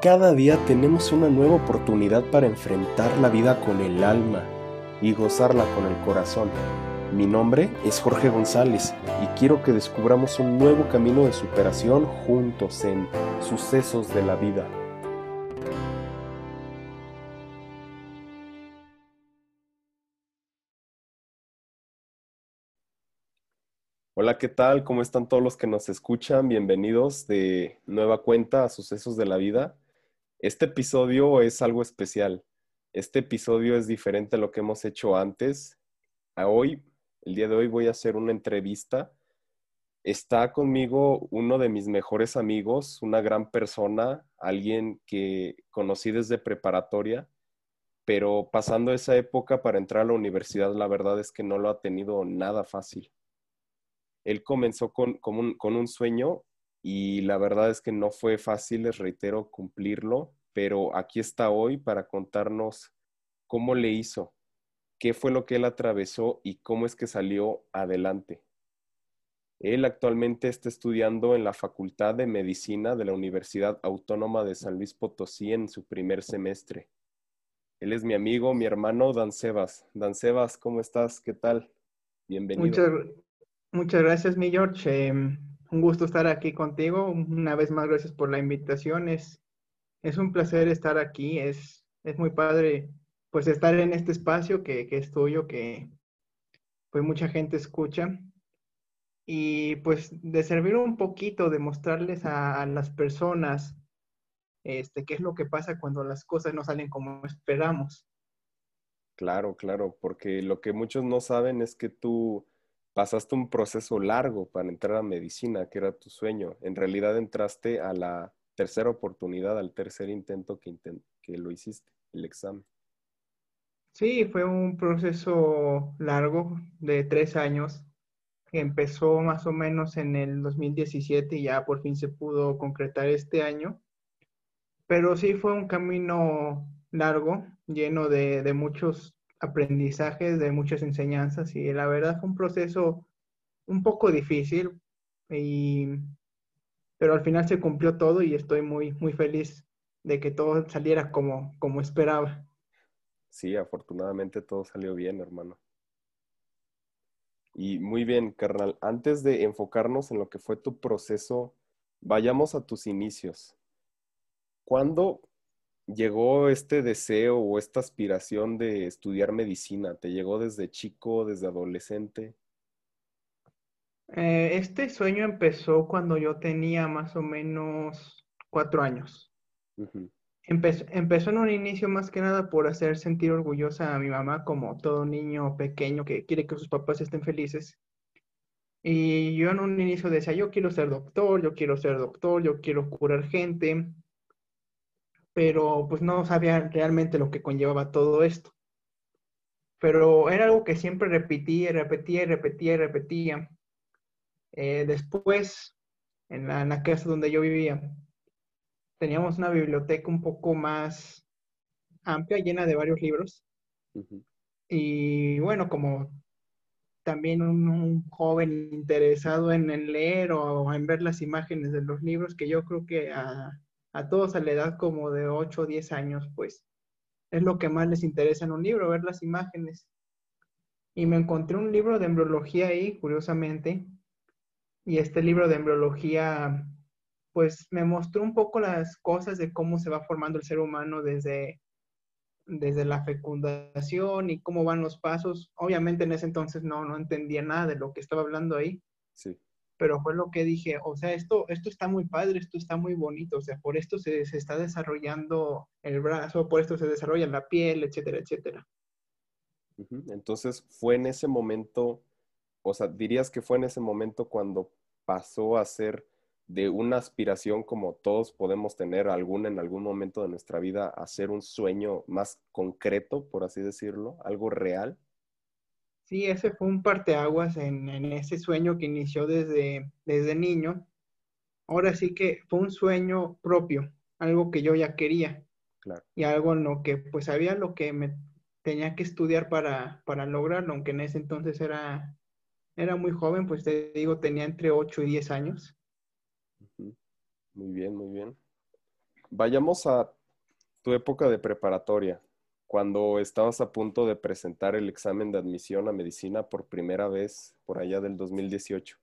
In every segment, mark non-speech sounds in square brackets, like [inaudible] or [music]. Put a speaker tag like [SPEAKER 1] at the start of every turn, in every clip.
[SPEAKER 1] Cada día tenemos una nueva oportunidad para enfrentar la vida con el alma y gozarla con el corazón. Mi nombre es Jorge González y quiero que descubramos un nuevo camino de superación juntos en Sucesos de la Vida. Hola, ¿qué tal? ¿Cómo están todos los que nos escuchan? Bienvenidos de nueva cuenta a Sucesos de la Vida. Este episodio es algo especial. Este episodio es diferente a lo que hemos hecho antes. A hoy, el día de hoy, voy a hacer una entrevista. Está conmigo uno de mis mejores amigos, una gran persona, alguien que conocí desde preparatoria, pero pasando esa época para entrar a la universidad, la verdad es que no lo ha tenido nada fácil él comenzó con, un, sueño y la verdad es que no fue fácil, les reitero, cumplirlo, pero aquí está hoy para contarnos cómo le hizo, qué fue lo que él atravesó y cómo es que salió adelante. Él actualmente está estudiando en la Facultad de Medicina de la Universidad Autónoma de San Luis Potosí en su primer semestre. Él es mi amigo, mi hermano Dan Sebas. Dan Sebas, ¿cómo estás? ¿Qué tal? Bienvenido.
[SPEAKER 2] Muchas, Muchas gracias, mi George. Em, un gusto estar aquí contigo. Una vez más, gracias por la invitación. Es, es un placer estar aquí. Es, es muy padre, pues, estar en este espacio que, que es tuyo, que pues mucha gente escucha. Y pues de servir un poquito, de mostrarles a, las personas este, qué es lo que pasa cuando las cosas no salen como esperamos.
[SPEAKER 1] Claro, claro, porque lo que muchos no saben es que tú pasaste un proceso largo para entrar a medicina, que era tu sueño. En realidad entraste a la tercera oportunidad, al tercer intento que, que lo hiciste, el examen.
[SPEAKER 2] Sí, fue un proceso largo de tres años. que Empezó más o menos en el 2017 y ya por fin se pudo concretar este año. Pero sí fue un camino largo, lleno de, de muchos aprendizajes, de muchas enseñanzas y la verdad fue un proceso un poco difícil, y, pero al final se cumplió todo y estoy muy, muy feliz de que todo saliera como, como esperaba.
[SPEAKER 1] Sí, afortunadamente todo salió bien, hermano. Y muy bien, carnal. Antes de enfocarnos en lo que fue tu proceso, vayamos a tus inicios. ¿Cuándo llegó este deseo o esta aspiración de estudiar medicina? ¿Te llegó desde chico, desde adolescente?
[SPEAKER 2] Eh, este sueño empezó cuando yo tenía más o menos cuatro años. empezó, en un inicio más que nada por hacer sentir orgullosa a mi mamá como todo niño pequeño que quiere que sus papás estén felices. Y yo en un inicio decía, yo quiero ser doctor, yo quiero ser doctor, yo quiero curar gente pero pues no sabía realmente lo que conllevaba todo esto. Pero era algo que siempre repetía, repetía, repetía, repetía. Eh, después, en la, casa donde yo vivía, teníamos una biblioteca un poco más amplia, llena de varios libros. Y bueno, como también un, joven interesado en, leer o en ver las imágenes de los libros, que yo creo que a, a todos a la edad como de 8 o 10 años, pues es lo que más les interesa en un libro, ver las imágenes. Y me encontré un libro de embriología ahí, curiosamente, y este libro de embriología, pues me mostró un poco las cosas de cómo se va formando el ser humano desde, desde la fecundación y cómo van los pasos. Obviamente en ese entonces no, no entendía nada de lo que estaba hablando ahí. Sí pero fue lo que dije, o sea, esto, esto está muy padre, esto está muy bonito, o sea, por esto se, se está desarrollando el brazo, por esto se desarrolla la piel, etcétera, etcétera.
[SPEAKER 1] Entonces, fue en ese momento, o sea, dirías que fue en ese momento cuando pasó a ser de una aspiración como todos podemos tener alguna en algún momento de nuestra vida, a ser un sueño más concreto, por así decirlo, algo real.
[SPEAKER 2] Sí, ese fue un parteaguas en, en ese sueño que inició desde, desde niño. Ahora sí que fue un sueño propio, algo que yo ya quería. Y algo en lo que pues sabía lo que me tenía que estudiar para, para lograrlo, aunque en ese entonces era, era muy joven, pues te digo, tenía entre 8 y 10 años.
[SPEAKER 1] Muy bien, muy bien. vayamos a tu época de preparatoria, cuando estabas a punto de presentar el examen de admisión a medicina por primera vez por allá del 2018.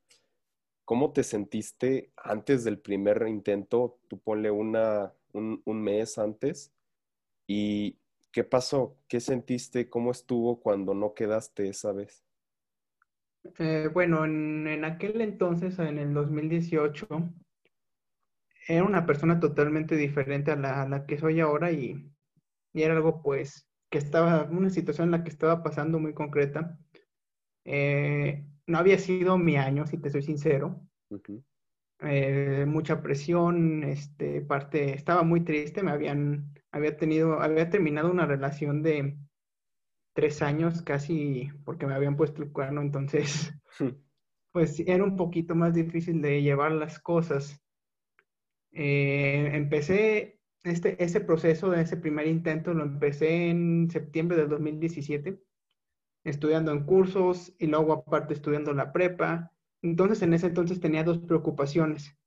[SPEAKER 1] ¿Cómo te sentiste antes del primer intento? Tú ponle una, un, mes antes. ¿Y qué pasó? ¿Qué sentiste? ¿Cómo estuvo cuando no quedaste esa vez?
[SPEAKER 2] Eh, bueno, en, aquel entonces, en el 2018, era una persona totalmente diferente a la, que soy ahora y, era algo pues que estaba, una situación en la que estaba pasando muy concreta. Eh, no había sido mi año, si te soy sincero. Eh, mucha presión, este, parte, estaba muy triste, me habían, había tenido, había terminado una relación de tres años casi porque me habían puesto el cuerno, entonces, [laughs] pues era un poquito más difícil de llevar las cosas. Eh, empecé este, ese proceso, ese primer intento, lo empecé en septiembre del 2017 estudiando en cursos y luego aparte estudiando la prepa. Entonces en ese entonces tenía dos preocupaciones.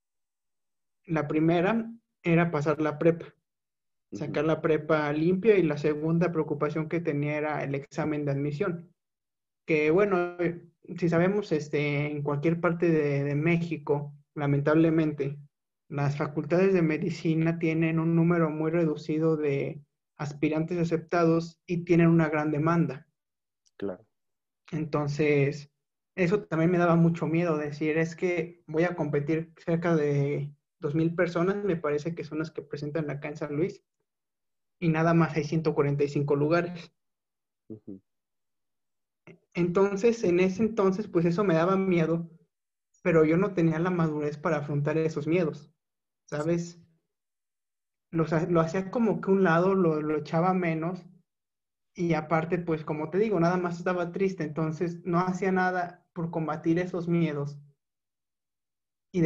[SPEAKER 2] La primera era pasar la prepa, sacar la prepa limpia y la segunda preocupación que tenía era el examen de admisión. Que bueno, si sabemos, este, en cualquier parte de, de México, lamentablemente, las facultades de medicina tienen un número muy reducido de aspirantes aceptados y tienen una gran demanda.
[SPEAKER 1] Claro.
[SPEAKER 2] Entonces, eso también me daba mucho miedo, decir, es que voy a competir cerca de 2.000 personas, me parece que son las que presentan acá en San Luis, y nada más hay 145 lugares. Entonces, en ese entonces, pues eso me daba miedo, pero yo no tenía la madurez para afrontar esos miedos, ¿sabes? Lo, lo hacía como que un lado, lo, lo echaba menos, y aparte, pues como te digo, nada más estaba triste, entonces no hacía nada por combatir esos miedos. Y,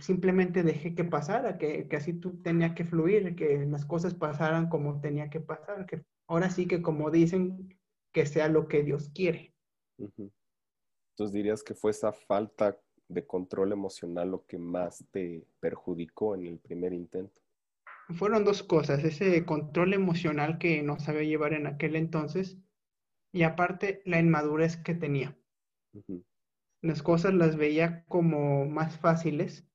[SPEAKER 2] simplemente dejé que pasara, que, así tú tenía que fluir, que las cosas pasaran como tenía que pasar, que ahora sí que como dicen, que sea lo que Dios quiere.
[SPEAKER 1] Entonces dirías que fue esa falta de control emocional lo que más te perjudicó en el primer intento
[SPEAKER 2] fueron dos cosas, ese control emocional que no sabía llevar en aquel entonces y aparte la inmadurez que tenía. Las cosas las veía como más fáciles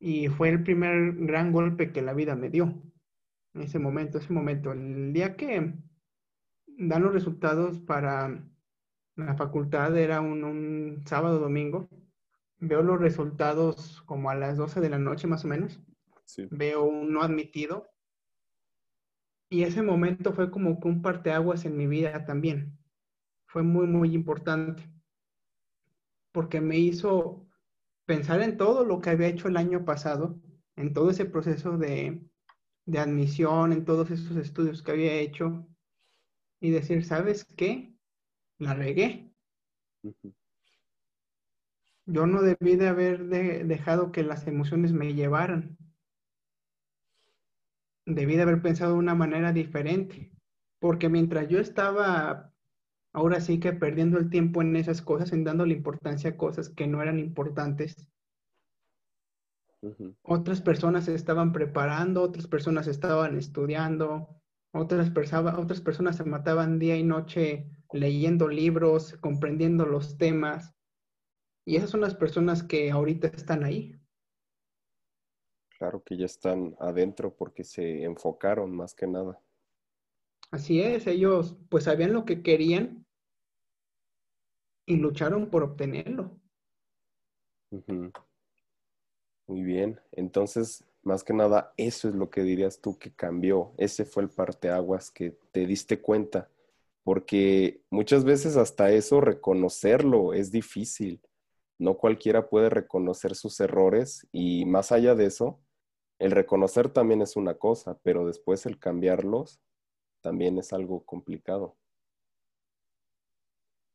[SPEAKER 2] y fue el primer gran golpe que la vida me dio en ese momento, ese momento. El día que dan los resultados para la facultad, era un, un sábado domingo, veo los resultados como a las 12 de la noche más o menos veo un no admitido. Y ese momento fue como que un parteaguas en mi vida también. Fue muy, muy importante. Porque me hizo pensar en todo lo que había hecho el año pasado, en todo ese proceso de, de admisión, en todos esos estudios que había hecho, y decir, ¿sabes qué? La regué. Yo no debí de haber dejado que las emociones me llevaran. Debí de haber pensado de una manera diferente, porque mientras yo estaba ahora sí que perdiendo el tiempo en esas cosas, en dándole importancia a cosas que no eran importantes, otras personas se estaban preparando, otras personas estaban estudiando, otras, otras personas se mataban día y noche leyendo libros, comprendiendo los temas. Y esas son las personas que ahorita están ahí.
[SPEAKER 1] Claro que ya están adentro porque se enfocaron más que nada.
[SPEAKER 2] Así es, ellos pues sabían lo que querían y lucharon por obtenerlo.
[SPEAKER 1] Muy bien, entonces más que nada eso es lo que dirías tú que cambió, ese fue el parteaguas que te diste cuenta, porque muchas veces hasta eso reconocerlo es difícil, no cualquiera puede reconocer sus errores y más allá de eso, el reconocer también es una cosa, pero después el cambiarlos también es algo complicado.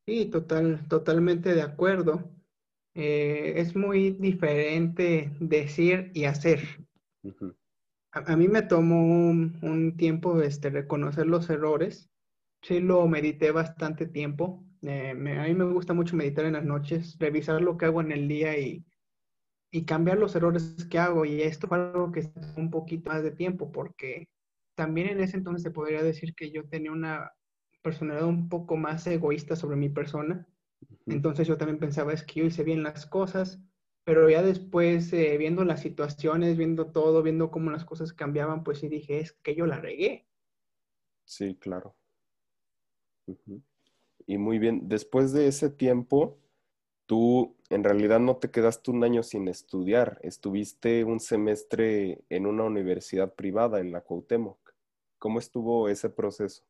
[SPEAKER 2] Sí, total, totalmente de acuerdo. Eh, es muy diferente decir y hacer. a, mí me tomó un, tiempo este, reconocer los errores. Sí, lo medité bastante tiempo. Eh, a mí me gusta mucho meditar en las noches, revisar lo que hago en el día y y cambiar los errores que hago. Y esto fue algo que un poquito más de tiempo, porque también en ese entonces se podría decir que yo tenía una personalidad un poco más egoísta sobre mi persona. Entonces yo también pensaba, es que yo hice bien las cosas, pero ya después, eh, viendo las situaciones, viendo todo, viendo cómo las cosas cambiaban, pues sí dije, es que yo la regué.
[SPEAKER 1] Sí, claro. Y muy bien, después de ese tiempo, tú en realidad no te quedaste un año sin estudiar, estuviste un semestre en una universidad privada en la Cuauhtémoc. ¿Cómo estuvo ese proceso?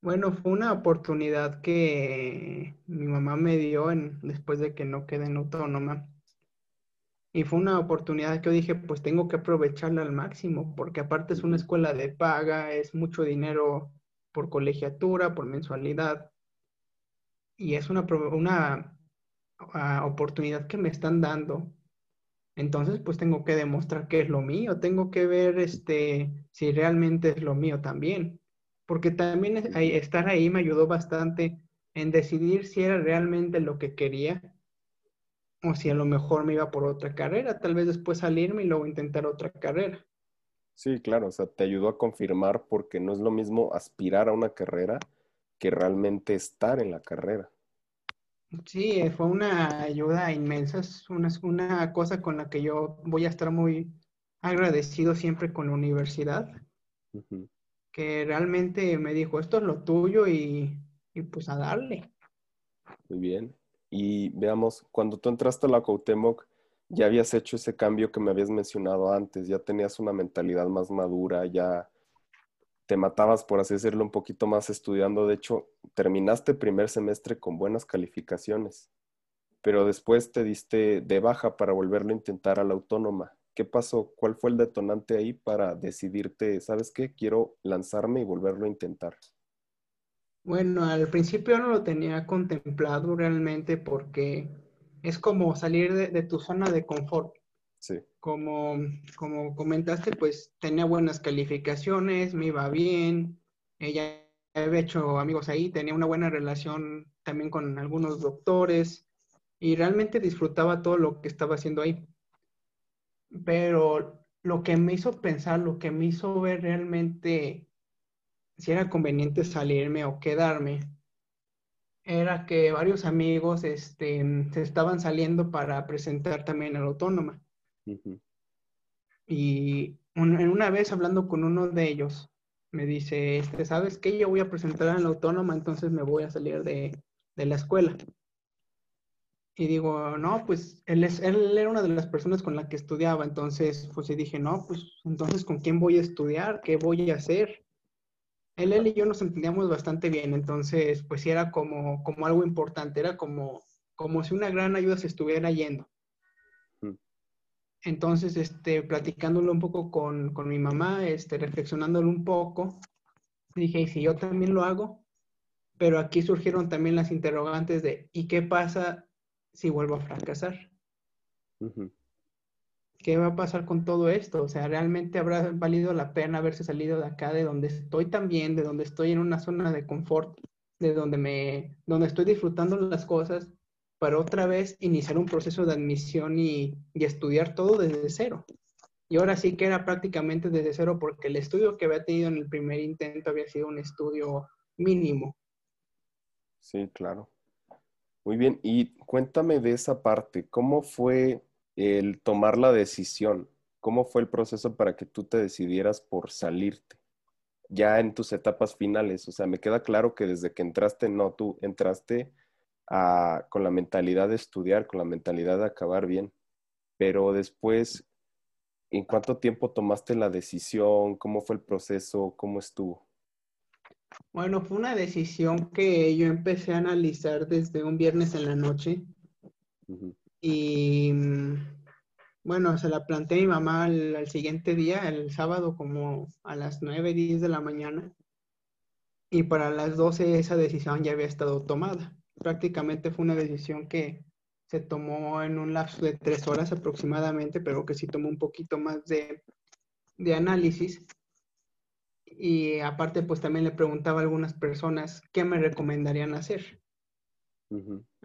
[SPEAKER 2] Bueno, fue una oportunidad que mi mamá me dio en, después de que no quedé en autónoma. Y fue una oportunidad que yo dije, pues tengo que aprovecharla al máximo, porque aparte es una escuela de paga, es mucho dinero por colegiatura, por mensualidad. Y es una, una ah, oportunidad que me están dando. Entonces, pues tengo que demostrar que es lo mío, tengo que ver este, si realmente es lo mío también porque también estar ahí me ayudó bastante en decidir si era realmente lo que quería o si a lo mejor me iba por otra carrera, tal vez después salirme y luego intentar otra carrera.
[SPEAKER 1] Sí, claro, o sea, te ayudó a confirmar porque no es lo mismo aspirar a una carrera que realmente estar en la carrera.
[SPEAKER 2] Sí, eh, fue una ayuda inmensa, es una, una cosa con la que yo voy a estar muy agradecido siempre con la universidad que realmente me dijo, esto es lo tuyo y, pues a darle.
[SPEAKER 1] Muy bien. Y veamos, cuando tú entraste a la Cuauhtémoc, ya habías hecho ese cambio que me habías mencionado antes, ya tenías una mentalidad más madura, ya te matabas, por así decirlo, un poquito más estudiando. De hecho, terminaste primer semestre con buenas calificaciones, pero después te diste de baja para volverlo a intentar a la autónoma. ¿Qué pasó? ¿Cuál fue el detonante ahí para decidirte, sabes qué, quiero lanzarme y volverlo a intentar?
[SPEAKER 2] Bueno, al principio no lo tenía contemplado realmente porque es como salir de, tu zona de confort.
[SPEAKER 1] Sí.
[SPEAKER 2] Como, como comentaste, pues tenía buenas calificaciones, me iba bien, ella había hecho amigos ahí, tenía una buena relación también con algunos doctores y realmente disfrutaba todo lo que estaba haciendo ahí pero lo que me hizo pensar, lo que me hizo ver realmente si era conveniente salirme o quedarme, era que varios amigos este, se estaban saliendo para presentar también a la autónoma. Y en una vez hablando con uno de ellos, me dice, este, ¿sabes qué? Yo voy a presentar a la autónoma, entonces me voy a salir de, de la escuela. Y digo, no, pues él, es, él era una de las personas con la que estudiaba, entonces pues dije, no, pues entonces ¿con quién voy a estudiar? ¿Qué voy a hacer? Él, él y yo nos entendíamos bastante bien, entonces pues sí era como, como algo importante, era como, como si una gran ayuda se estuviera yendo. Mm. Entonces, este, platicándolo un poco con, con mi mamá, este, reflexionándolo un poco, dije, ¿y si yo también lo hago? Pero aquí surgieron también las interrogantes de, ¿y qué pasa si vuelvo a fracasar? ¿Qué va a pasar con todo esto? O sea, ¿realmente habrá valido la pena haberse salido de acá, de donde estoy también, de donde estoy en una zona de confort, de donde me, donde estoy disfrutando las cosas, para otra vez iniciar un proceso de admisión y, y estudiar todo desde cero? Y ahora sí que era prácticamente desde cero porque el estudio que había tenido en el primer intento había sido un estudio mínimo.
[SPEAKER 1] Sí, claro. Muy bien, y cuéntame de esa parte, ¿cómo fue el tomar la decisión? ¿Cómo fue el proceso para que tú te decidieras por salirte? Ya en tus etapas finales, o sea, me queda claro que desde que entraste, no, tú entraste con la mentalidad de estudiar, con la mentalidad de acabar bien, pero después, ¿en cuánto tiempo tomaste la decisión? ¿Cómo fue el proceso? ¿Cómo estuvo?
[SPEAKER 2] Bueno, fue una decisión que yo empecé a analizar desde un viernes en la noche. Y mm, bueno, se la planteé a mi mamá al, siguiente día, el sábado, como a las 9, 10 de la mañana. Y para las 12 esa decisión ya había estado tomada. Prácticamente fue una decisión que se tomó en un lapso de tres horas aproximadamente, pero que sí tomó un poquito más de, de análisis y aparte pues también le preguntaba a algunas personas qué me recomendarían hacer.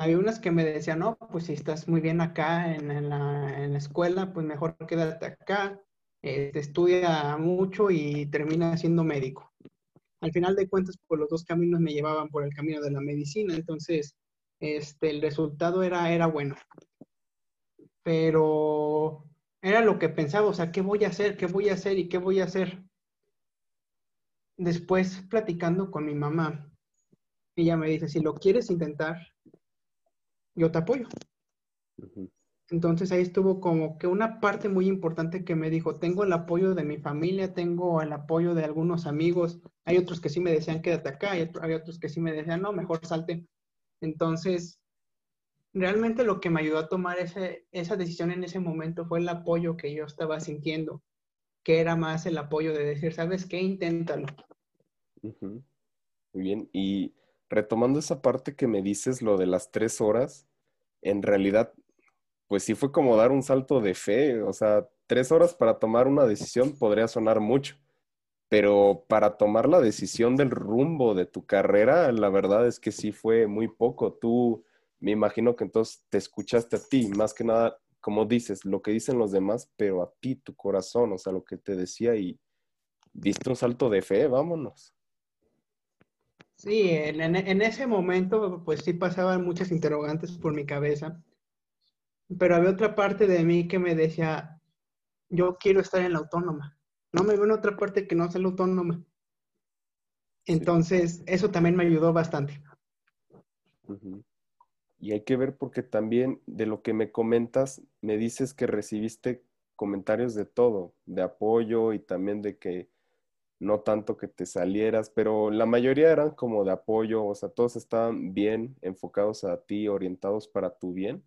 [SPEAKER 2] Había unas que me decían, no, pues si estás muy bien acá en, la, escuela, pues mejor quédate acá, eh, te estudia mucho y termina siendo médico. Al final de cuentas, pues los dos caminos me llevaban por el camino de la medicina, entonces este, el resultado era, era bueno. Pero era lo que pensaba, o sea, ¿qué voy a hacer? ¿Qué voy a hacer? ¿Y qué voy a hacer? Después, platicando con mi mamá, ella me dice, si lo quieres intentar, yo te apoyo. Entonces ahí estuvo como que una parte muy importante que me dijo, tengo el apoyo de mi familia, tengo el apoyo de algunos amigos, hay otros que sí me decían quédate acá, hay, hay otros que sí me decían no, mejor salte. Entonces, realmente lo que me ayudó a tomar ese, esa decisión en ese momento fue el apoyo que yo estaba sintiendo, que era más el apoyo de decir, ¿sabes qué? Inténtalo.
[SPEAKER 1] Muy bien, y retomando esa parte que me dices, lo de las tres horas, en realidad, pues sí fue como dar un salto de fe, o sea, tres horas para tomar una decisión podría sonar mucho, pero para tomar la decisión del rumbo de tu carrera, la verdad es que sí fue muy poco. Tú, me imagino que entonces te escuchaste a ti, más que nada, como dices, lo que dicen los demás, pero a ti, tu corazón, o sea, lo que te decía y diste un salto de fe, vámonos.
[SPEAKER 2] Sí, en, ese momento pues sí pasaban muchas interrogantes por mi cabeza, pero había otra parte de mí que me decía, yo quiero estar en la autónoma, no me veo en otra parte que no sea la autónoma. Entonces, eso también me ayudó bastante.
[SPEAKER 1] Y hay que ver porque también de lo que me comentas, me dices que recibiste comentarios de todo, de apoyo y también de que no tanto que te salieras, pero la mayoría eran como de apoyo, o sea, todos estaban bien enfocados a ti, orientados para tu bien,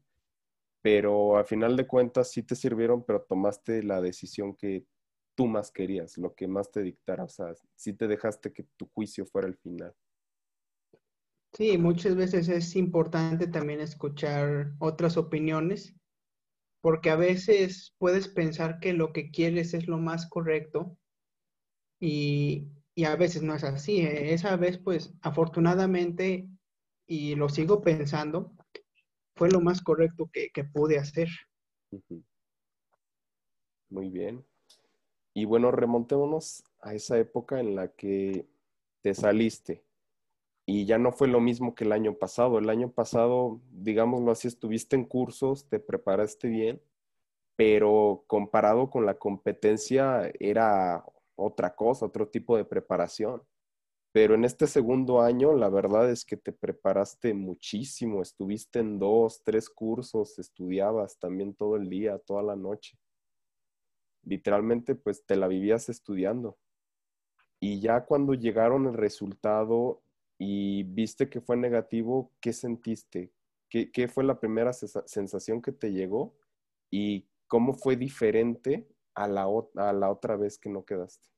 [SPEAKER 1] pero a final de cuentas sí te sirvieron, pero tomaste la decisión que tú más querías, lo que más te dictara, o sea, sí te dejaste que tu juicio fuera el final.
[SPEAKER 2] Sí, muchas veces es importante también escuchar otras opiniones, porque a veces puedes pensar que lo que quieres es lo más correcto, y, a veces no es así. ¿eh? Esa vez, pues, afortunadamente, y lo sigo pensando, fue lo más correcto que, pude hacer.
[SPEAKER 1] Muy bien. Y bueno, remontémonos a esa época en la que te saliste y ya no fue lo mismo que el año pasado. El año pasado, digámoslo así, estuviste en cursos, te preparaste bien, pero comparado con la competencia era otra cosa, otro tipo de preparación. Pero en este segundo año, la verdad es que te preparaste muchísimo, estuviste en dos, tres cursos, estudiabas también todo el día, toda la noche. Literalmente, pues te la vivías estudiando. Y ya cuando llegaron el resultado y viste que fue negativo, ¿qué sentiste? ¿Qué, qué fue la primera sensación que te llegó? ¿Y cómo fue diferente a la, a la otra vez que no quedaste?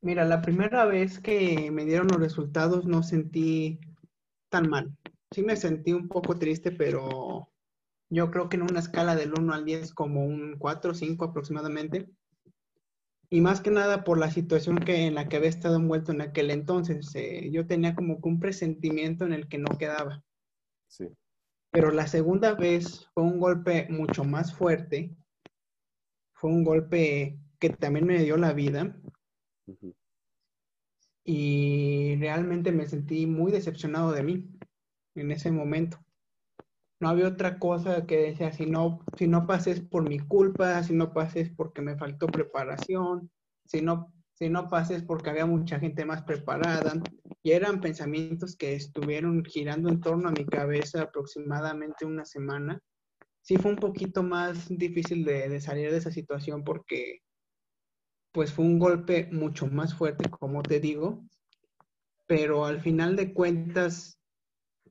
[SPEAKER 2] Mira, la primera vez que me dieron los resultados no sentí tan mal. Sí me sentí un poco triste, pero yo creo que en una escala del 1 al 10 como un 4 o 5 aproximadamente. Y más que nada por la situación que, en la que había estado envuelto en aquel entonces. Eh, yo tenía como que un presentimiento en el que no quedaba. Sí. Pero la segunda vez fue un golpe mucho más fuerte fue un golpe que también me dio la vida. Y realmente me sentí muy decepcionado de mí en ese momento. No había otra cosa que decía, si no, si no pases por mi culpa, si no pases porque me faltó preparación, si no, si no pases porque había mucha gente más preparada. Y eran pensamientos que estuvieron girando en torno a mi cabeza aproximadamente una semana sí fue un poquito más difícil de, salir de esa situación porque pues fue un golpe mucho más fuerte, como te digo, pero al final de cuentas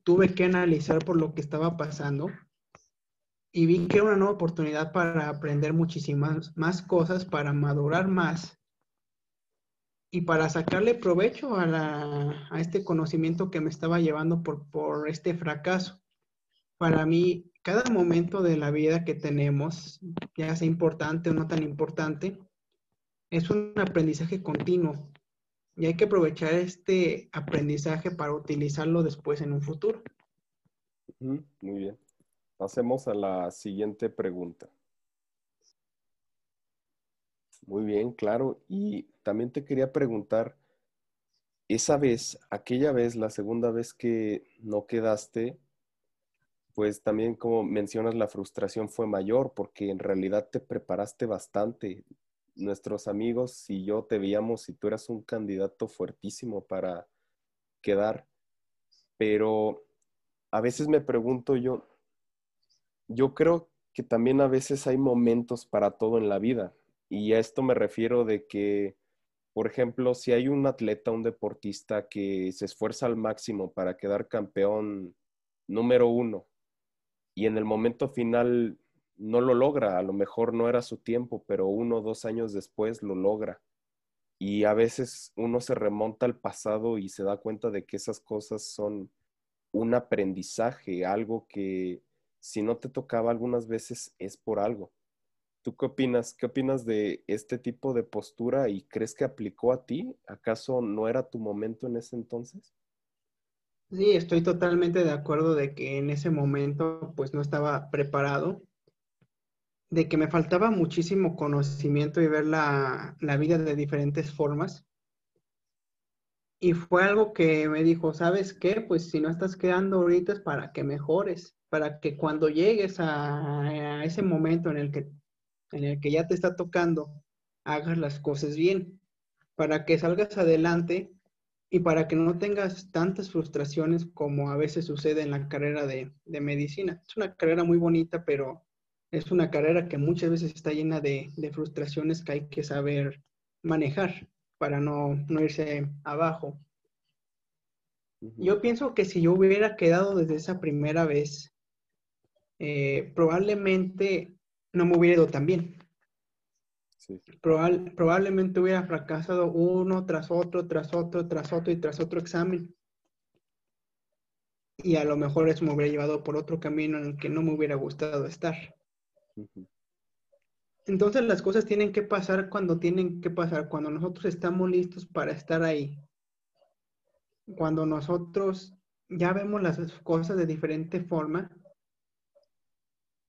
[SPEAKER 2] tuve que analizar por lo que estaba pasando y vi que era una nueva oportunidad para aprender muchísimas más cosas, para madurar más y para sacarle provecho a, a este conocimiento que me estaba llevando por, por este fracaso. Para mí, cada momento de la vida que tenemos, ya sea importante o no tan importante, es un aprendizaje continuo y hay que aprovechar este aprendizaje para utilizarlo después en un futuro.
[SPEAKER 1] Muy bien. Pasemos a la siguiente pregunta. Muy bien, claro. Y también te quería preguntar, esa vez, aquella vez, la segunda vez que no quedaste, pues también como mencionas, la frustración fue mayor porque en realidad te preparaste bastante. Nuestros amigos y yo te veíamos y tú eras un candidato fuertísimo para quedar, pero a veces me pregunto yo, yo creo que también a veces hay momentos para todo en la vida y a esto me refiero de que por ejemplo, si hay un atleta, un deportista que se esfuerza al máximo para quedar campeón número uno y en el momento final no lo logra, a lo mejor no era su tiempo, pero uno o dos años después lo logra. Y a veces uno se remonta al pasado y se da cuenta de que esas cosas son un aprendizaje, algo que si no te tocaba algunas veces es por algo. ¿Tú qué opinas? ¿Qué opinas de este tipo de postura y crees que aplicó a ti? ¿Acaso no era tu momento en ese entonces?
[SPEAKER 2] Sí, estoy totalmente de acuerdo de que en ese momento pues no estaba preparado, de que me faltaba muchísimo conocimiento y ver la, la vida de diferentes formas. Y fue algo que me dijo, ¿sabes qué? Pues si no estás quedando ahorita es para que mejores, para que cuando llegues a, ese momento en el que en el que ya te está tocando, hagas las cosas bien, para que salgas adelante y para que no tengas tantas frustraciones como a veces sucede en la carrera de, medicina. Es una carrera muy bonita, pero es una carrera que muchas veces está llena de, frustraciones que hay que saber manejar para no, no irse abajo. Yo pienso que si yo hubiera quedado desde esa primera vez, eh, probablemente no me hubiera ido tan bien. Probablemente hubiera fracasado uno tras otro, tras otro, tras otro y tras otro examen. Y a lo mejor eso me hubiera llevado por otro camino en el que no me hubiera gustado estar. Entonces las cosas tienen que pasar cuando tienen que pasar, cuando nosotros estamos listos para estar ahí. Cuando nosotros ya vemos las cosas de diferente forma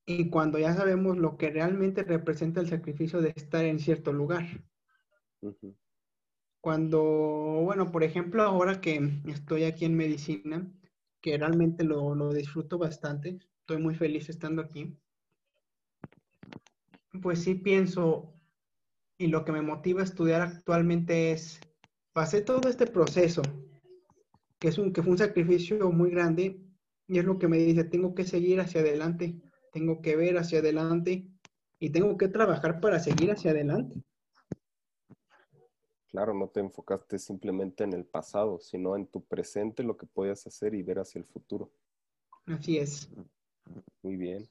[SPEAKER 2] y cuando ya sabemos lo que realmente representa el sacrificio de estar en cierto lugar. Cuando, bueno, por ejemplo, ahora que estoy aquí en medicina, que realmente lo, lo disfruto bastante, estoy muy feliz estando aquí, pues sí pienso, y lo que me motiva a estudiar actualmente es, pasé todo este proceso, que, es un, que fue un sacrificio muy grande, y es lo que me dice, tengo que seguir hacia adelante tengo que ver hacia adelante y tengo que trabajar para seguir hacia adelante.
[SPEAKER 1] Claro, no te enfocaste simplemente en el pasado, sino en tu presente, lo que podías hacer y ver hacia el futuro.
[SPEAKER 2] Así es.
[SPEAKER 1] Muy bien.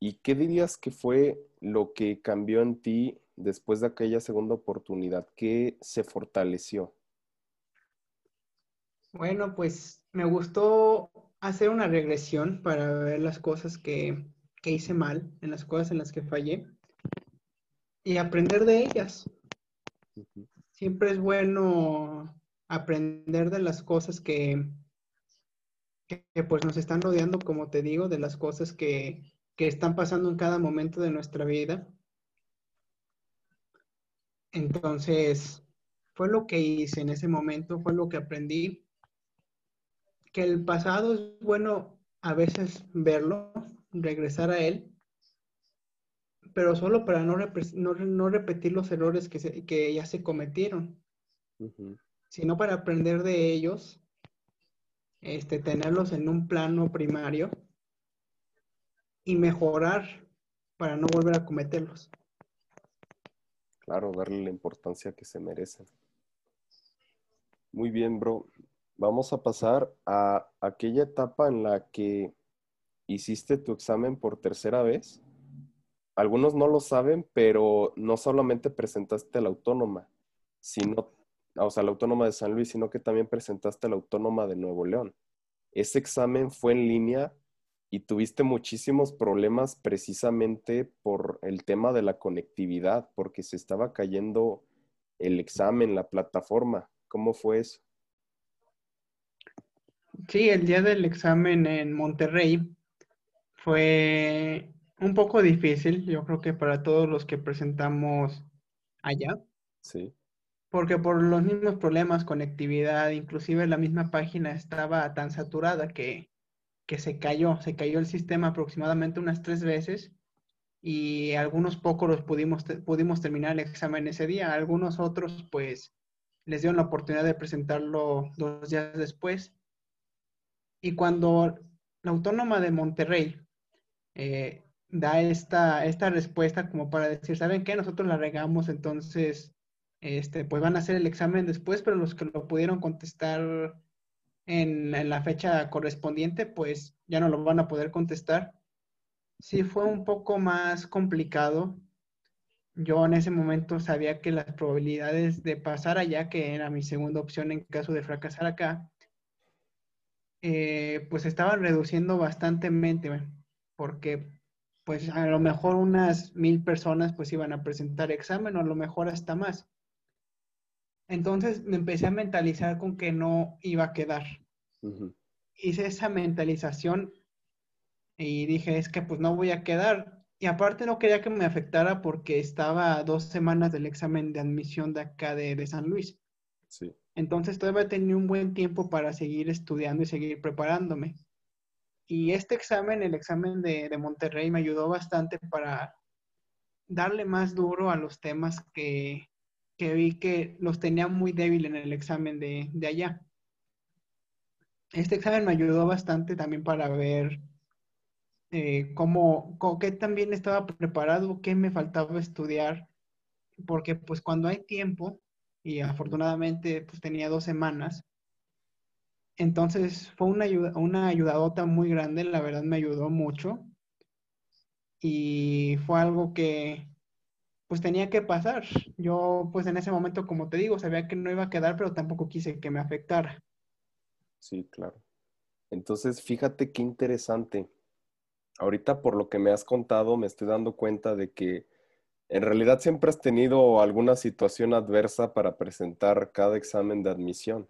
[SPEAKER 1] ¿Y qué dirías que fue lo que cambió en ti después de aquella segunda oportunidad? ¿Qué se fortaleció?
[SPEAKER 2] Bueno, pues me gustó hacer una regresión para ver las cosas que, hice mal, en las cosas en las que fallé y aprender de ellas. Siempre es bueno aprender de las cosas que, que, pues nos están rodeando, como te digo, de las cosas que, que están pasando en cada momento de nuestra vida. Entonces, fue lo que hice en ese momento, fue lo que aprendí que el pasado es bueno a veces verlo, regresar a él, pero solo para no, no, repetir los errores que, que, ya se cometieron, sino para aprender de ellos, este, tenerlos en un plano primario y mejorar para no volver a cometerlos.
[SPEAKER 1] Claro, darle la importancia que se merecen. Muy bien, bro vamos a pasar a aquella etapa en la que hiciste tu examen por tercera vez. Algunos no lo saben, pero no solamente presentaste la autónoma, sino, o sea, la autónoma de San Luis, sino que también presentaste la autónoma de Nuevo León. Ese examen fue en línea y tuviste muchísimos problemas precisamente por el tema de la conectividad, porque se estaba cayendo el examen, la plataforma. ¿Cómo fue eso?
[SPEAKER 2] Sí, el día del examen en Monterrey fue un poco difícil, yo creo que para todos los que presentamos allá.
[SPEAKER 1] Sí.
[SPEAKER 2] Porque por los mismos problemas, conectividad, inclusive la misma página estaba tan saturada que, que se cayó, se cayó el sistema aproximadamente unas tres veces y algunos pocos los pudimos, pudimos terminar el examen ese día, algunos otros pues les dieron la oportunidad de presentarlo dos días después. Y cuando la Autónoma de Monterrey eh, da esta, esta respuesta como para decir, ¿saben qué? Nosotros la regamos, entonces, este, pues van a hacer el examen después, pero los que lo pudieron contestar en, en la fecha correspondiente, pues ya no lo van a poder contestar. Sí fue un poco más complicado. Yo en ese momento sabía que las probabilidades de pasar allá, que era mi segunda opción en caso de fracasar acá, eh, pues estaban reduciendo bastante, porque pues a lo mejor unas mil personas pues iban a presentar examen o a lo mejor hasta más. Entonces me empecé a mentalizar con que no iba a quedar. Hice esa mentalización y dije, es que pues no voy a quedar. Y aparte no quería que me afectara porque estaba a dos semanas del examen de admisión de acá de, de San Luis.
[SPEAKER 1] Sí.
[SPEAKER 2] Entonces todavía tenía un buen tiempo para seguir estudiando y seguir preparándome. Y este examen, el examen de, de Monterrey, me ayudó bastante para darle más duro a los temas que, que vi que los tenía muy débil en el examen de, de allá. Este examen me ayudó bastante también para ver eh, cómo, cómo, qué también estaba preparado, qué me faltaba estudiar, porque pues cuando hay tiempo, y afortunadamente pues tenía dos semanas, entonces fue una, ayuda, una ayudadota muy grande, la verdad me ayudó mucho, y fue algo que pues tenía que pasar. Yo pues en ese momento, como te digo, sabía que no iba a quedar, pero tampoco quise que me afectara.
[SPEAKER 1] Sí, claro. Entonces, fíjate qué interesante ahorita por lo que me has contado me estoy dando cuenta de que en realidad siempre has tenido alguna situación adversa para presentar cada examen de admisión.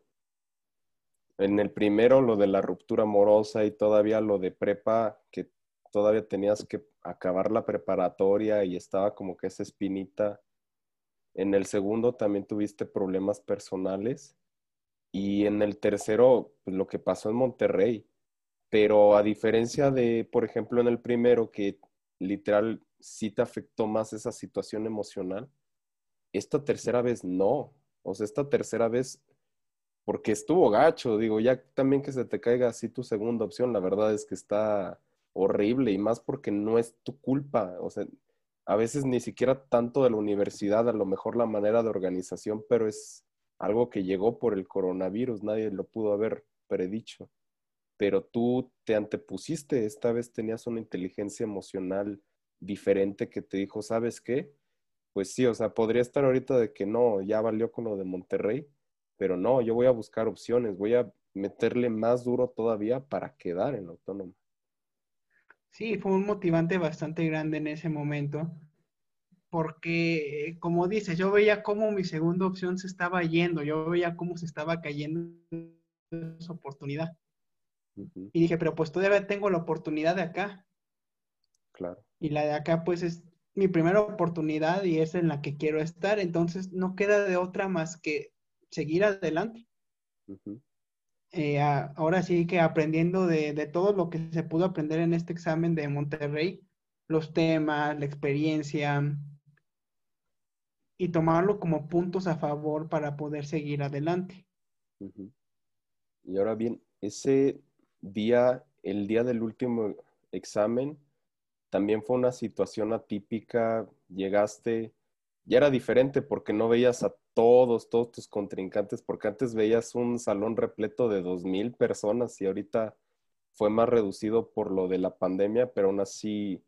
[SPEAKER 1] En el primero, lo de la ruptura amorosa y todavía lo de prepa, que todavía tenías que acabar la preparatoria y estaba como que esa espinita. En el segundo también tuviste problemas personales. Y en el tercero, pues, lo que pasó en Monterrey, pero a diferencia de, por ejemplo, en el primero, que literal sí te afectó más esa situación emocional, esta tercera vez no. O sea, esta tercera vez, porque estuvo gacho, digo, ya también que se te caiga así tu segunda opción, la verdad es que está horrible y más porque no es tu culpa. O sea, a veces ni siquiera tanto de la universidad, a lo mejor la manera de organización, pero es algo que llegó por el coronavirus, nadie lo pudo haber predicho pero tú te antepusiste, esta vez tenías una inteligencia emocional diferente que te dijo, ¿sabes qué? Pues sí, o sea, podría estar ahorita de que no, ya valió con lo de Monterrey, pero no, yo voy a buscar opciones, voy a meterle más duro todavía para quedar en autónomo.
[SPEAKER 2] Sí, fue un motivante bastante grande en ese momento, porque como dices, yo veía cómo mi segunda opción se estaba yendo, yo veía cómo se estaba cayendo esa oportunidad. Y dije, pero pues todavía tengo la oportunidad de acá.
[SPEAKER 1] Claro.
[SPEAKER 2] Y la de acá, pues es mi primera oportunidad y es en la que quiero estar. Entonces, no queda de otra más que seguir adelante. Eh, ahora sí que aprendiendo de, de, todo lo que se pudo aprender en este examen de Monterrey, los temas, la experiencia, y tomarlo como puntos a favor para poder seguir adelante.
[SPEAKER 1] Y ahora bien, ese día, el día del último examen, también fue una situación atípica, llegaste, ya era diferente porque no veías a todos, todos tus contrincantes, porque antes veías un salón repleto de dos mil personas y ahorita fue más reducido por lo de la pandemia, pero aún así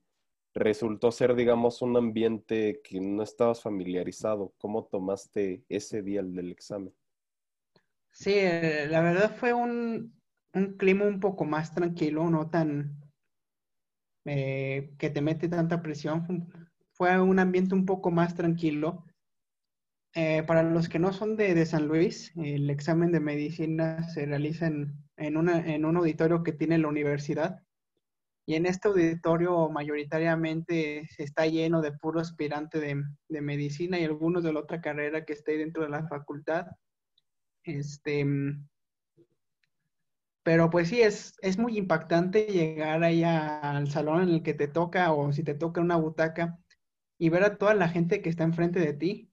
[SPEAKER 1] resultó ser, digamos, un ambiente que no estabas familiarizado. ¿Cómo tomaste ese día del examen?
[SPEAKER 2] Sí, eh, la verdad fue un, un clima un poco más tranquilo, no tan eh, que te mete tanta presión. Fue un ambiente un poco más tranquilo. Eh, para los que no son de, San Luis, el examen de medicina se realiza en en, en un auditorio que tiene la universidad. Y en este auditorio mayoritariamente está lleno de puro aspirante de, de, medicina y algunos de la otra carrera que esté dentro de la facultad. Este, pero pues sí, es, es muy impactante llegar ahí al salón en el que te toca o si te toca una butaca y ver a toda la gente que está enfrente de ti,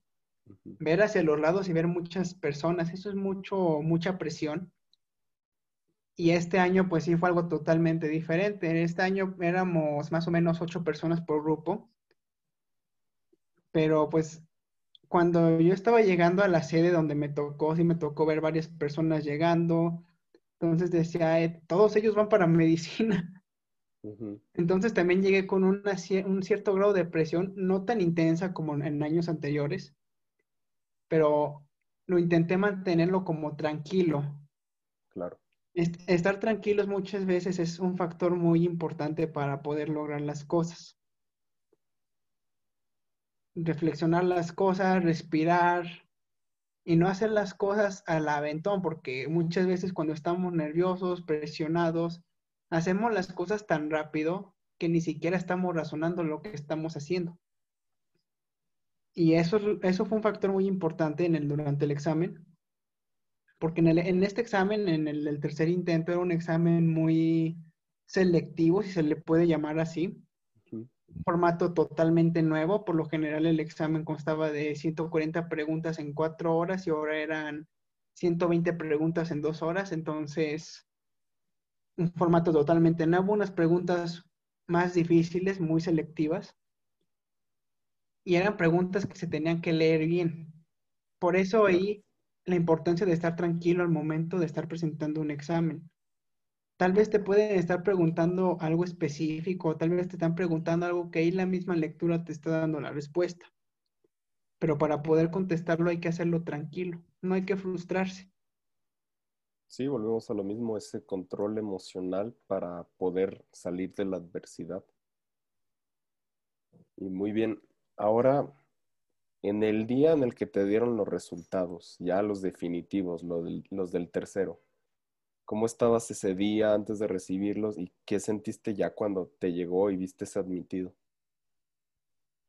[SPEAKER 2] ver hacia los lados y ver muchas personas, eso es mucho, mucha presión. Y este año pues sí fue algo totalmente diferente. En este año éramos más o menos ocho personas por grupo, pero pues cuando yo estaba llegando a la sede donde me tocó, sí me tocó ver varias personas llegando, entonces decía, eh, todos ellos van para [laughs] medicina. Entonces también llegué con una, un cierto grado de presión, no tan intensa como en años anteriores, pero lo intenté mantenerlo como tranquilo.
[SPEAKER 1] Claro.
[SPEAKER 2] estar tranquilos muchas veces es un factor muy importante para poder lograr las cosas. Reflexionar las cosas, respirar, y no hacer las cosas al aventón, porque muchas veces cuando estamos nerviosos, presionados, hacemos las cosas tan rápido que ni siquiera estamos razonando lo que estamos haciendo. Y eso, eso fue un factor muy importante en el, durante el examen, porque en, este examen, en el tercer intento, era un examen muy selectivo, si se le puede llamar así, formato totalmente nuevo. Por lo general el examen constaba de 140 preguntas en cuatro horas y ahora eran 120 preguntas en dos horas. Entonces, un formato totalmente nuevo, unas preguntas más difíciles, muy selectivas. Y eran preguntas que se tenían que leer bien. Por eso ahí la importancia de estar tranquilo al momento de estar presentando un examen Tal vez te pueden estar preguntando algo específico, tal vez te están preguntando algo que ahí la misma lectura te está dando la respuesta. Pero para poder contestarlo hay que hacerlo tranquilo, no hay que frustrarse.
[SPEAKER 1] Sí, volvemos a lo mismo, ese control emocional para poder salir de la adversidad. Y muy bien, ahora en el día en el que te dieron los resultados, ya los definitivos, los del, tercero, ¿Cómo estabas ese día antes de recibirlos y qué sentiste ya cuando te llegó y viste ese admitido?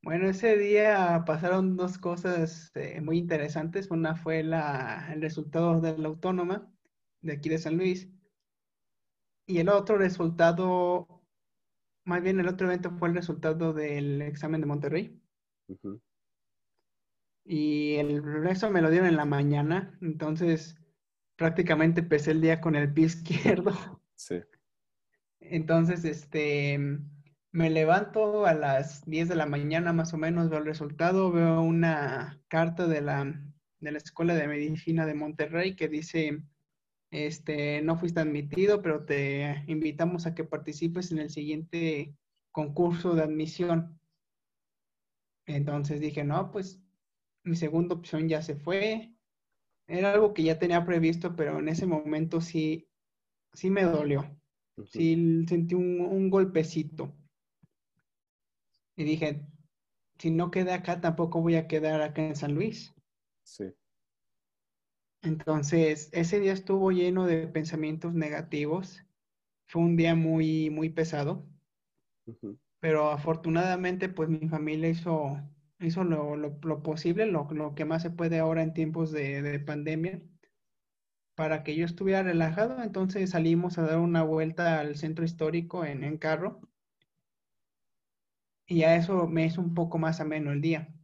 [SPEAKER 2] Bueno, ese día pasaron dos cosas eh, muy interesantes. Una fue la, el resultado de la autónoma de aquí de San Luis. Y el otro resultado, más bien el otro evento fue el resultado del examen de Monterrey. Y el resto me lo dieron en la mañana. Entonces, prácticamente empecé el día con el pie [laughs] izquierdo.
[SPEAKER 1] Sí.
[SPEAKER 2] Entonces, este, me levanto a las 10 de la mañana más o menos, veo el resultado, veo una carta de la, de la Escuela de Medicina de Monterrey que dice, este, no fuiste admitido, pero te invitamos a que participes en el siguiente concurso de admisión. Entonces dije, no, pues mi segunda opción ya se fue, era algo que ya tenía previsto, pero en ese momento sí, sí me dolió. Sí sentí un, golpecito. Y dije, si no quedé acá, tampoco voy a quedar acá en San Luis.
[SPEAKER 1] Sí.
[SPEAKER 2] Entonces, ese día estuvo lleno de pensamientos negativos. Fue un día muy, muy pesado. Pero afortunadamente, pues mi familia hizo hizo lo, lo, posible, lo, lo, que más se puede ahora en tiempos de, de, pandemia, para que yo estuviera relajado. Entonces salimos a dar una vuelta al centro histórico en, en carro. Y a eso me hizo un poco más ameno el día.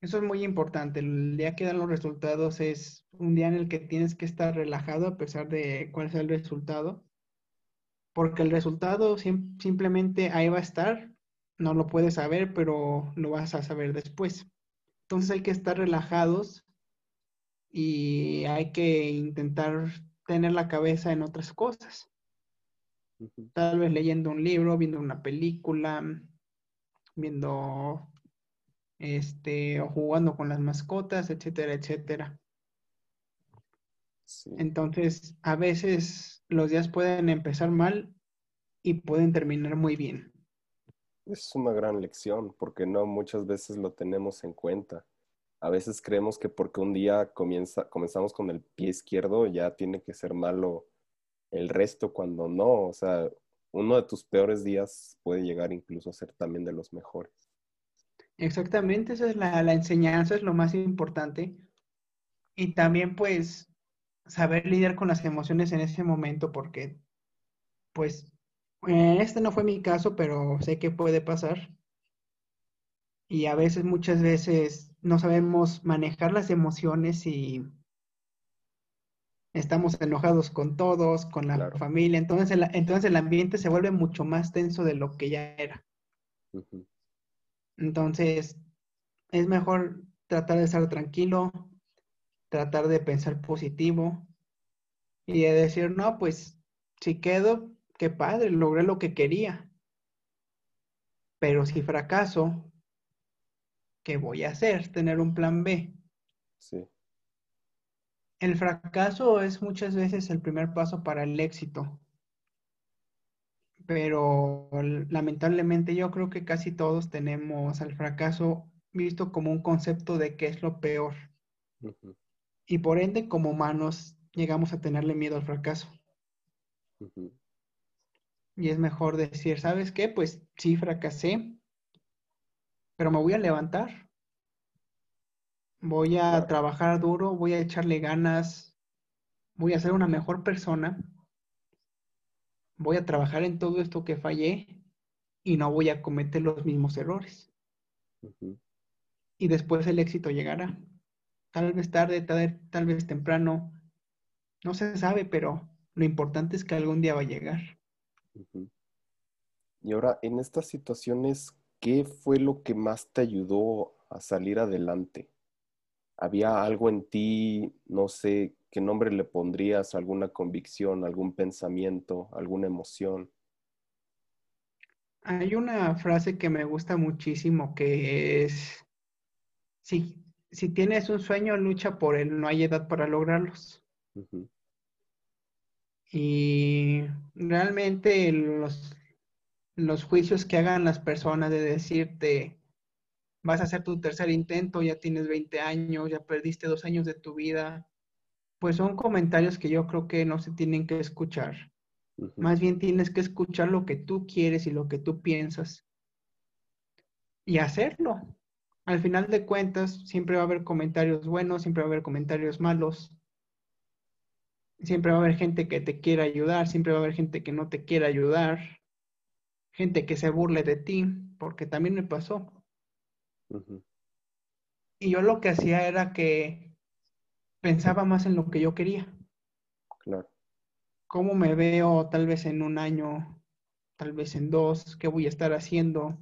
[SPEAKER 2] Eso es muy importante. El día que dan los resultados es un día en el que tienes que estar relajado a pesar de cuál sea el resultado. Porque el resultado simplemente ahí va a estar no lo puedes saber, pero lo vas a saber después. Entonces hay que estar relajados y hay que intentar tener la cabeza en otras cosas. Tal vez leyendo un libro, viendo una película, viendo este o jugando con las mascotas, etcétera, etcétera. Entonces, a veces los días pueden empezar mal y pueden terminar muy bien.
[SPEAKER 1] Es una gran lección porque no muchas veces lo tenemos en cuenta. A veces creemos que porque un día comienza, comenzamos con el pie izquierdo ya tiene que ser malo el resto cuando no. O sea, uno de tus peores días puede llegar incluso a ser también de los mejores.
[SPEAKER 2] Exactamente, esa es la, la enseñanza, es lo más importante. Y también pues saber lidiar con las emociones en ese momento, porque pues este no fue mi caso, pero sé que puede pasar. Y a veces, muchas veces, no sabemos manejar las emociones y estamos enojados con todos, con la familia. Entonces el, entonces el ambiente se vuelve mucho más tenso de lo que ya era. Entonces, es mejor tratar de estar tranquilo, tratar de pensar positivo y de decir, no, pues si quedo, qué padre, logré lo que quería. Pero si fracaso, ¿qué voy a hacer? Tener un plan B. Sí. El fracaso es muchas veces el primer paso para el éxito. Pero lamentablemente yo creo que casi todos tenemos al fracaso visto como un concepto de qué es lo peor. Y por ende, como humanos, llegamos a tenerle miedo al fracaso. Y es mejor decir, ¿sabes qué? Pues sí, fracasé, pero me voy a levantar. Voy a trabajar duro, voy a echarle ganas, voy a ser una mejor persona. Voy a trabajar en todo esto que fallé y no voy a cometer los mismos errores. Y después el éxito llegará. Tal vez tarde, tal, tal vez temprano. No se sabe, pero lo importante es que algún día va a llegar.
[SPEAKER 1] Y ahora, en estas situaciones, ¿qué fue lo que más te ayudó a salir adelante? ¿Había algo en ti, no sé, qué nombre le pondrías, alguna convicción, algún pensamiento, alguna emoción?
[SPEAKER 2] Hay una frase que me gusta muchísimo que es, si, si tienes un sueño, lucha por él, no hay edad para lograrlos. Y realmente los, los juicios que hagan las personas de decirte, vas a hacer tu tercer intento, ya tienes 20 años, ya perdiste dos años de tu vida, pues son comentarios que yo creo que no se tienen que escuchar. Más bien tienes que escuchar lo que tú quieres y lo que tú piensas y hacerlo. Al final de cuentas, siempre va a haber comentarios buenos, siempre va a haber comentarios malos. Siempre va a haber gente que te quiera ayudar, siempre va a haber gente que no te quiera ayudar, gente que se burle de ti, porque también me pasó. Y yo lo que hacía era que pensaba más en lo que yo quería. Claro. ¿Cómo me veo tal vez en un año, tal vez en dos? ¿Qué voy a estar haciendo?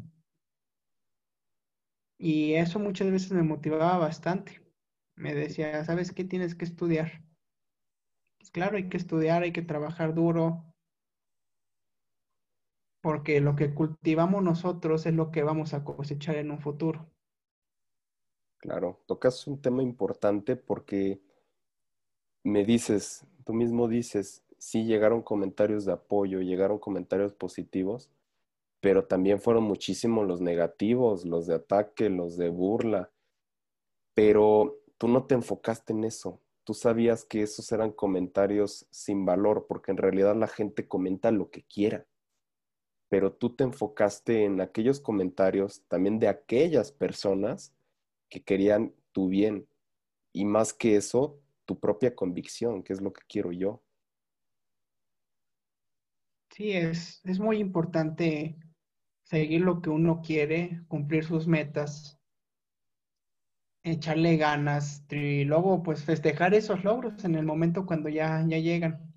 [SPEAKER 2] Y eso muchas veces me motivaba bastante. Me decía, ¿sabes qué tienes que estudiar? Claro, hay que estudiar, hay que trabajar duro, porque lo que cultivamos nosotros es lo que vamos a cosechar en un futuro.
[SPEAKER 1] Claro, tocas un tema importante porque me dices, tú mismo dices, sí llegaron comentarios de apoyo, llegaron comentarios positivos, pero también fueron muchísimos los negativos, los de ataque, los de burla, pero tú no te enfocaste en eso, tú sabías que esos eran comentarios sin valor, porque en realidad la gente comenta lo que quiera. Pero tú te enfocaste en aquellos comentarios también de aquellas personas que querían tu bien. Y más que eso, tu propia convicción, que es lo que quiero yo.
[SPEAKER 2] Sí, es, es muy importante seguir lo que uno quiere, cumplir sus metas, echarle ganas y luego pues festejar esos logros en el momento cuando ya, ya llegan.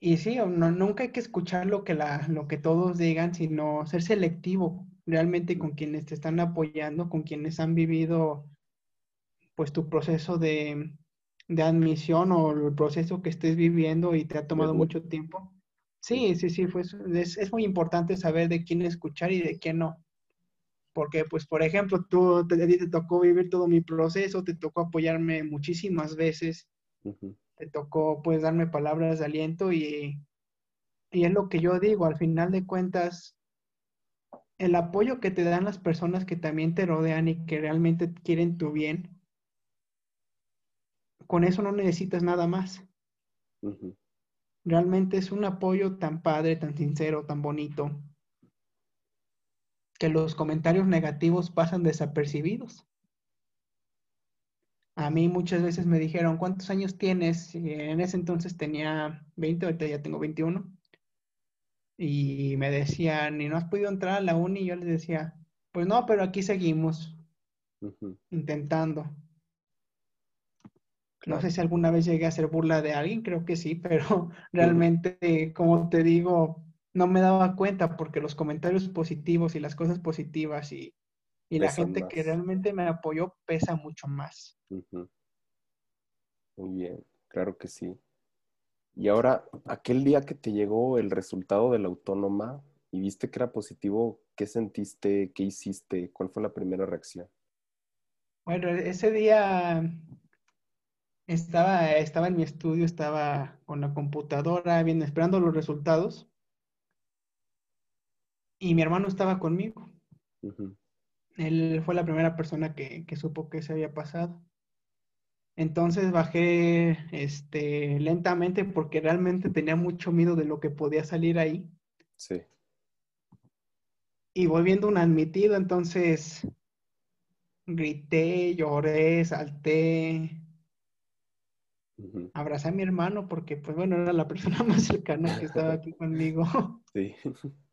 [SPEAKER 2] Y sí, no, nunca hay que escuchar lo que, la, lo que todos digan, sino ser selectivo realmente con quienes te están apoyando, con quienes han vivido pues tu proceso de, de admisión o el proceso que estés viviendo y te ha tomado mucho tiempo. Sí, sí, sí, pues es, es muy importante saber de quién escuchar y de quién no porque pues por ejemplo, tú te, te tocó vivir todo mi proceso, te tocó apoyarme muchísimas veces, te tocó pues darme palabras de aliento y, y es lo que yo digo, al final de cuentas, el apoyo que te dan las personas que también te rodean y que realmente quieren tu bien, con eso no necesitas nada más. realmente es un apoyo tan padre, tan sincero, tan bonito, que los comentarios negativos pasan desapercibidos. A mí muchas veces me dijeron, ¿cuántos años tienes? en ese entonces tenía 20, ahorita ya tengo 21. Y me decían, ¿y no has podido entrar a la uni? Y yo les decía, pues no, pero aquí seguimos intentando. No sé si alguna vez llegué a hacer burla de alguien, creo que sí, pero [laughs] realmente, como te digo, no me daba cuenta porque los comentarios positivos y las cosas positivas y, la gente que realmente me apoyó pesa mucho más.
[SPEAKER 1] Muy bien, claro que sí. Y ahora, aquel día que te llegó el resultado de la autónoma y viste que era positivo, ¿qué sentiste? ¿Qué hiciste? ¿Cuál fue la primera reacción?
[SPEAKER 2] Bueno, ese día estaba, estaba en mi estudio, estaba con la computadora viendo, esperando los resultados. Y mi hermano estaba conmigo. Él fue la primera persona que, supo que se había pasado. Entonces bajé este, lentamente porque realmente tenía mucho miedo de lo que podía salir ahí. Sí. Y voy viendo un admitido, entonces grité, lloré, salté, abracé a mi hermano porque, pues bueno, era la persona [laughs] más cercana que estaba aquí [laughs] conmigo. Sí. [laughs]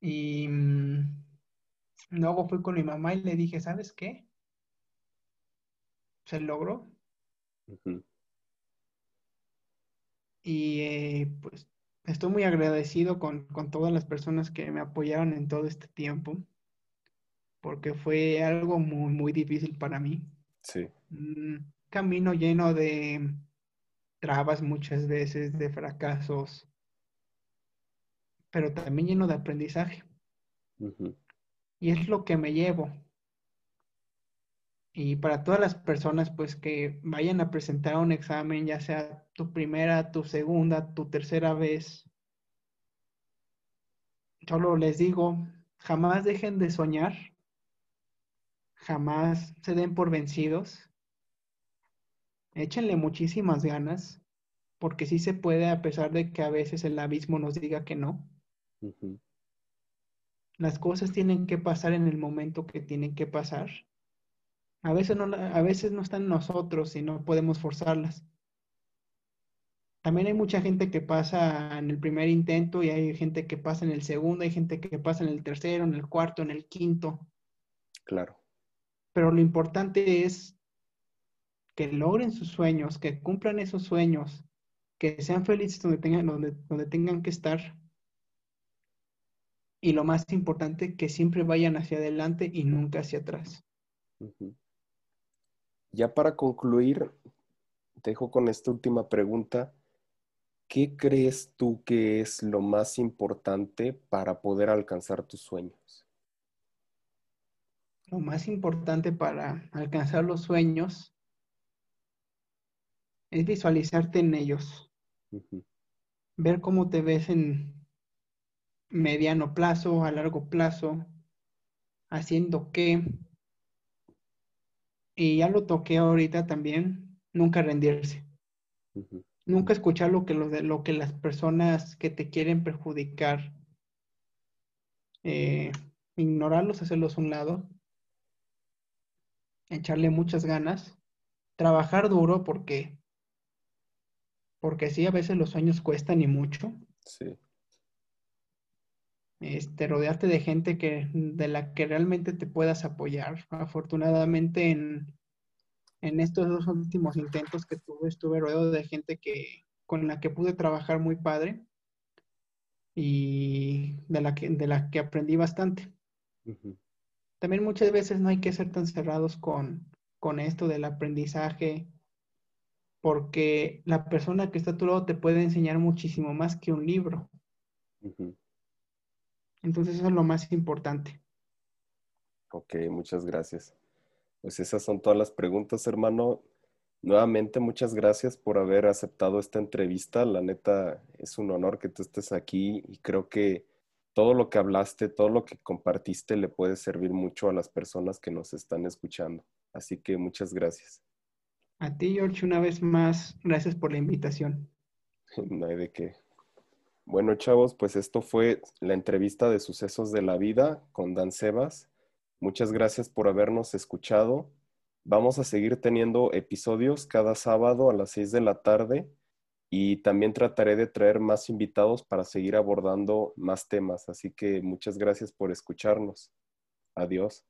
[SPEAKER 2] Y mm, luego fui con mi mamá y le dije, ¿sabes qué? Se logró. Y eh, pues estoy muy agradecido con, con todas las personas que me apoyaron en todo este tiempo porque fue algo muy, muy difícil para mí. Sí. Un camino lleno de trabas muchas veces, de fracasos, pero también lleno de aprendizaje. Y es lo que me llevo. Y para todas las personas, pues que vayan a presentar un examen, ya sea tu primera, tu segunda, tu tercera vez, solo les digo, jamás dejen de soñar, jamás se den por vencidos. Échenle muchísimas ganas, porque sí se puede a pesar de que a veces el abismo nos diga que no. Las cosas tienen que pasar en el momento que tienen que pasar. A veces no, a veces no están nosotros y no podemos forzarlas. También hay mucha gente que pasa en el primer intento y hay gente que pasa en el segundo, hay gente que pasa en el tercero, en el cuarto, en el quinto. Claro pero lo importante es que logren sus sueños, que cumplan esos sueños, que sean felices donde tengan, donde, donde tengan que estar. Y lo más importante, que siempre vayan hacia adelante y nunca hacia atrás.
[SPEAKER 1] Ya para concluir, dejo con esta última pregunta. ¿Qué crees tú que es lo más importante para poder alcanzar tus sueños?
[SPEAKER 2] lo más importante para alcanzar los sueños es visualizarte en ellos. Ver cómo te ves en mediano plazo, a largo plazo, haciendo qué. Y ya lo toqué ahorita también, nunca rendirse. Nunca escuchar lo que, lo, de, lo que las personas que te quieren perjudicar, eh, ignorarlos, hacerlos a un lado echarle muchas ganas, trabajar duro porque, porque sí, a veces los sueños cuestan y mucho. Sí. Este, rodearte de gente que, de la que realmente te puedas apoyar. Afortunadamente en, en estos dos últimos intentos que tuve, estuve rodeado de gente que, con la que pude trabajar muy padre y de la que, de la que aprendí bastante también muchas veces no hay que ser tan cerrados con, esto del aprendizaje, porque la persona que está a tu lado te puede enseñar muchísimo más que un libro. Entonces eso es lo más importante.
[SPEAKER 1] Ok, muchas gracias. Pues esas son todas las preguntas, hermano. Nuevamente, muchas gracias por haber aceptado esta entrevista. La neta, es un honor que tú estés aquí y creo que todo lo que hablaste, todo lo que compartiste le puede servir mucho a las personas que nos están escuchando. Así que muchas gracias.
[SPEAKER 2] A ti, George, una vez más, gracias por la invitación. [laughs]
[SPEAKER 1] No hay de qué. Bueno, chavos, pues esto fue la entrevista de sucesos de la vida con Dan Sebas. Muchas gracias por habernos escuchado. Vamos a seguir teniendo episodios cada sábado a las 6 de la tarde y también trataré de traer más invitados para seguir abordando más temas. Así que muchas gracias por escucharnos. Adiós.